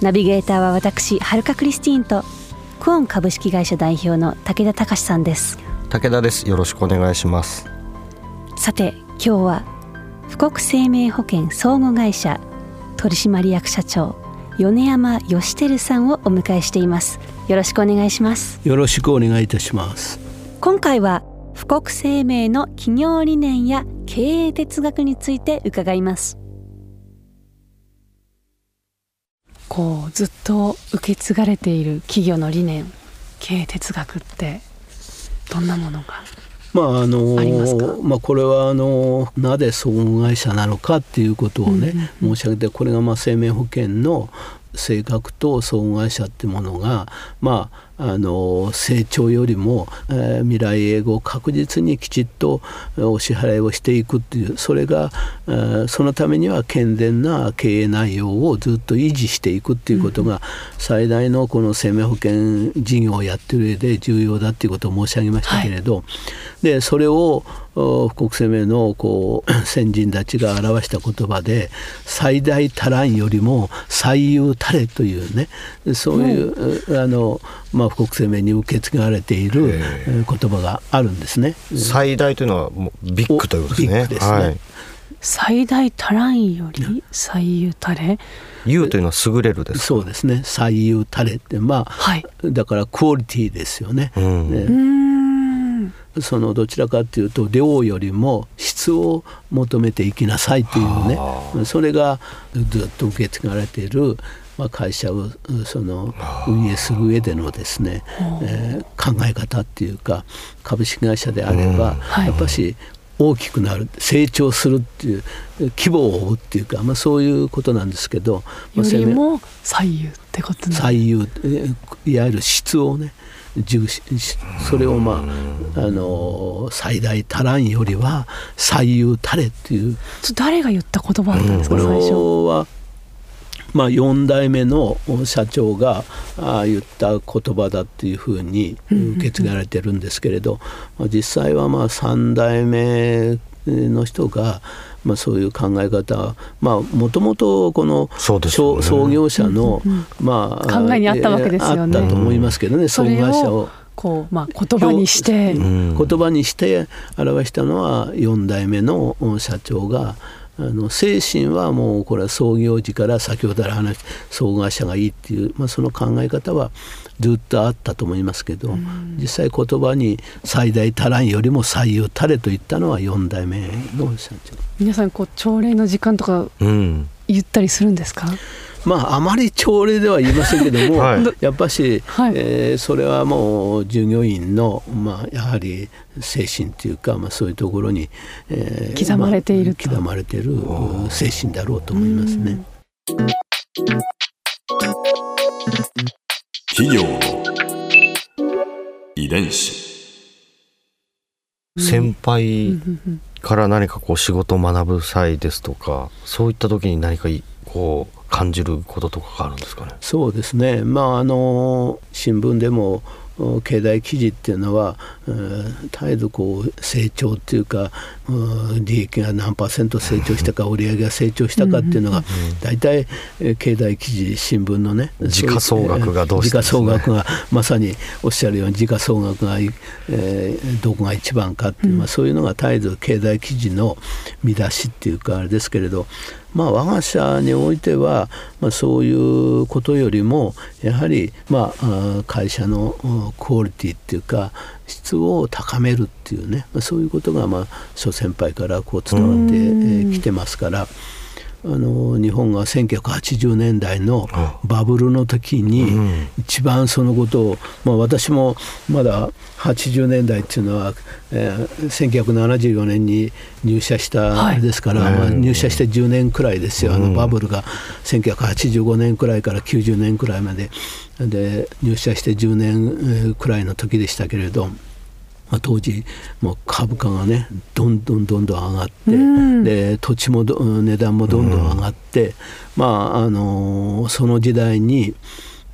ナビゲーターは私はるかクリスティーンとクオン株式会社代表の武田隆さんです。武田です。よろしくお願いします。さて今日は富国生命保険相互会社取締役社長米山義輝さんをお迎えしています。よろしくお願いします。よろしくお願いいたします。今回は富国生命の企業理念や経営哲学について伺いますこうずっと受け継がれている企業の理念経営哲学ってどんなものがまああのありますか？まあ、これはあのなぜ総合会社なのかっていうことをね、申し上げてこれがまあ生命保険の性格と総合会社ってものが、まあ、あの成長よりも、えー未来永劫確実にきちっとえーお支払いをしていくっていうそれが、えーそのためには健全な経営内容をずっと維持していくっていうことが最大のこの生命保険事業をやってる上で重要だっていうことを申し上げましたけれど、でそれをお富国生命のこう 先人たちが表した言葉で「最大足らんよりも最優足れ」というねそういう、あのまあ、富国生命に受け継がれているえー言葉があるんですね。最大というのはもうビッグということですね。ビッグですね。はい。最大足らんより最優たれ？優というのは優れるですそうですね。最優足れってまあ、はい。だからクオリティですよね。うん。ねそのどちらかというと量よりも質を求めていきなさいというね。それがずっと受け継がれている、まあ、会社をその運営する上でのですね、えー考え方っていうか株式会社であれば、はいやっぱし大きくなる成長するっていう規模を追うっていうか、まあ、そういうことなんですけど、まあよりも最優ってことなん最優えーいわゆる質をね重視しそれをまあ、あの最大足らんよりは最優足れっていう。それ誰が言った言葉だったんですこれか最初。は、まあ、4代目の社長があ言った言葉だっていうふうに受け継がれてるんですけれど、まあ、実際はまあ3代目の人が、まあ、そういう考え方まあもともとこのね。創創業者の、まあ、考えにあったわけですよね。あったと思いますけどね、総合それ会社をを。こうまあ言葉にして。ん。言葉にして表したのは4代目の社長があの精神はもうこれは創業時から先ほどから話した総合会社がいいっていう、まあ、その考え方はずっとあったと思いますけど、実際言葉に最大足らんよりも最優足れと言ったのは4代目の社長。皆さんこう朝礼の時間とかうん。言ったりするんですか？まああまり朝礼では言いませんけども、はい。やっぱし、はい。えーそれはもう従業員の、まあ、やはり精神というか、まあ、そういうところに、えー刻まれていると。まあ刻まれているうん精神だろうと思いますね。企業の遺伝子。先輩から何かこう仕事を学ぶ際ですとかそういった時に何かいこう感じることとかがあるんですかね。そうですね、まあ、あの新聞でも経済記事っていうのは、えー絶えずこう成長っていうかうん利益が何パーセント成長したか売上が成長したかっていうのが大体えー経済記事新聞のね時価総額がどうして時価総額がまさにおっしゃるように時価総額が、えーどこが一番かっていう、まあ、そういうのが絶えず経済記事の見出しっていうかあれですけれどまあ我が社においては、まあ、そういうことよりもやはり、まあ、会社のうんクオリティっていうか質を高めるっていうね、まあ、そういうことが、まあ、諸先輩からこう伝わってえーきてますから。あの日本が1980年代のバブルの時に一番そのことを、まあ、私もまだ80年代っていうのは、えー、1974年に入社したですから、はい、まあ、入社して10年くらいですよ、あのバブルが1985年くらいから90年くらいまで。で入社して10年くらいの時でしたけれど。まあ、当時もう株価がねどんどんどんどん上がって、うん、で土地も値段もどんどん上がって、うん、まああのー、その時代に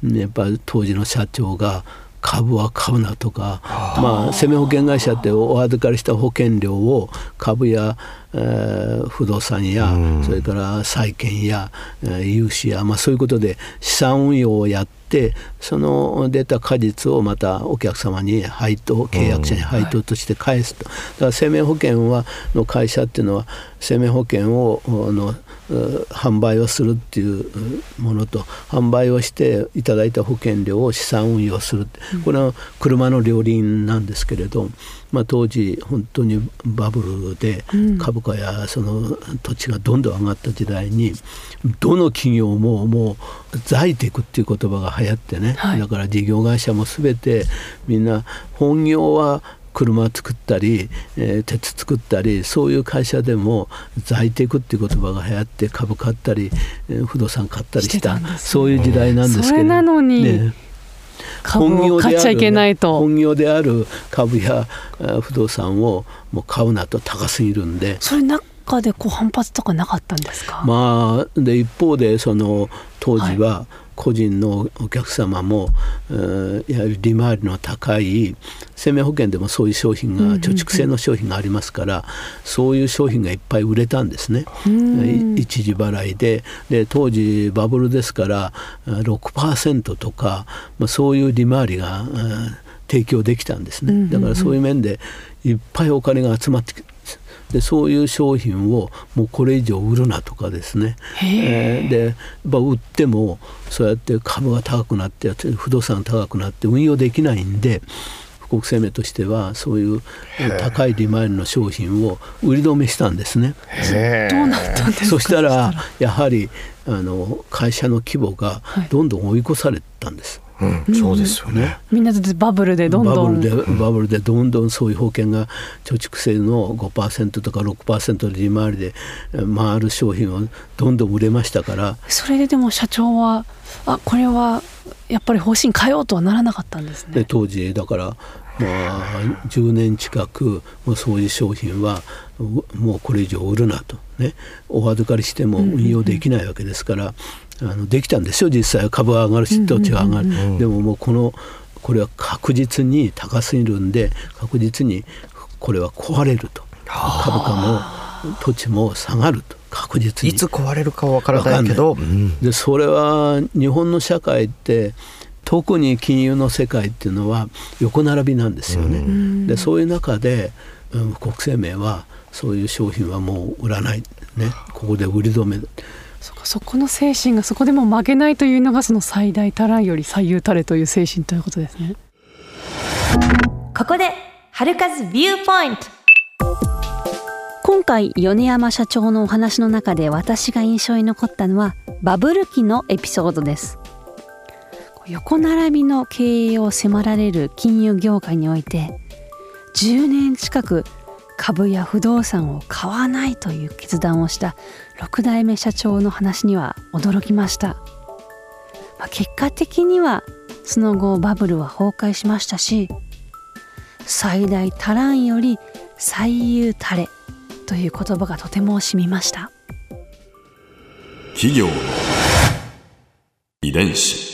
やっぱり当時の社長が株は買うなとか、まあ、生命保険会社ってお預かりした保険料を株や、えー、不動産や、うん、それから債券や、えー、融資や、まあ、そういうことで資産運用をやってその出た果実をまたお客様に配当契約者に配当として返すと、だから生命保険はの会社っていうのは生命保険をの販売をするっていうものと販売をしていただいた保険料を資産運用するこれは車の両輪なんですけれど、まあ、当時本当にバブルで株価やその土地がどんどん上がった時代にどの企業ももう在テクっていう言葉が流行ってね、だから事業会社も全てみんな本業は車作ったり、えー、鉄作ったりそういう会社でも在テクっていう言葉が流行って株買ったり、えー、不動産買ったりした、ね、そういう時代なんですけど、それなのに、ね、株を買っちゃいけないと。本業である株や不動産をもう買うなと高すぎるんで。それ中でこう反発とかなかったんですか？まあで一方でその当時は、はい個人のお客様も、えー、やはり利回りの高い生命保険でもそういう商品が貯蓄性の商品がありますから、そういう商品がいっぱい売れたんですね、一時払いで。で当時バブルですから6%とか、まあ、そういう利回りが、提供できたんですね。だからそういう面でいっぱいお金が集まってでそういう商品をもうこれ以上売るなとかですね、えー、で売ってもそうやって株が高くなって不動産が高くなって運用できないんで富国生命としてはそういう高い利回りの商品を売り止めしたんですね。どうなったんですか？そしたらやはりあの会社の規模がどんどん追い越されたんです。うん、そうですよね。みんなでバブルでどんどん。バブルでバブルでどんどんそういう保険が貯蓄性の5%とか6%で利回りで回る商品をどんどん売れましたから。それででも社長はあこれはやっぱり方針変えようとはならなかったんですね。で当時だからまあ、10年近くもうそういう商品はもうこれ以上売るなと。ね。お預かりしても運用できないわけですから、あのできたんですよ実際。株は上がるし土地は上がる、でももうこのこれは確実に高すぎるんで確実にこれは壊れると。株価も土地も下がると。確実に。いつ壊れるかわからないけど、でそれは日本の社会って特に金融の世界っていうのは横並びなんですよね。でそういう中で、うん、国生命はそういう商品はもう売らない、ね、ここで売り止めそそこの精神がそこでも負けないというのがその最大足らより最優たれという精神ということですね。ここで春風ビューポイント。今回米山社長のお話の中で私が印象に残ったのはバブル期のエピソードです。横並びの経営を迫られる金融業界において10年近く株や不動産を買わないという決断をした6代目社長の話には驚きました、まあ、結果的にはその後バブルは崩壊しましたし最大足らんより最優たれという言葉がとても染みました。企業遺伝子。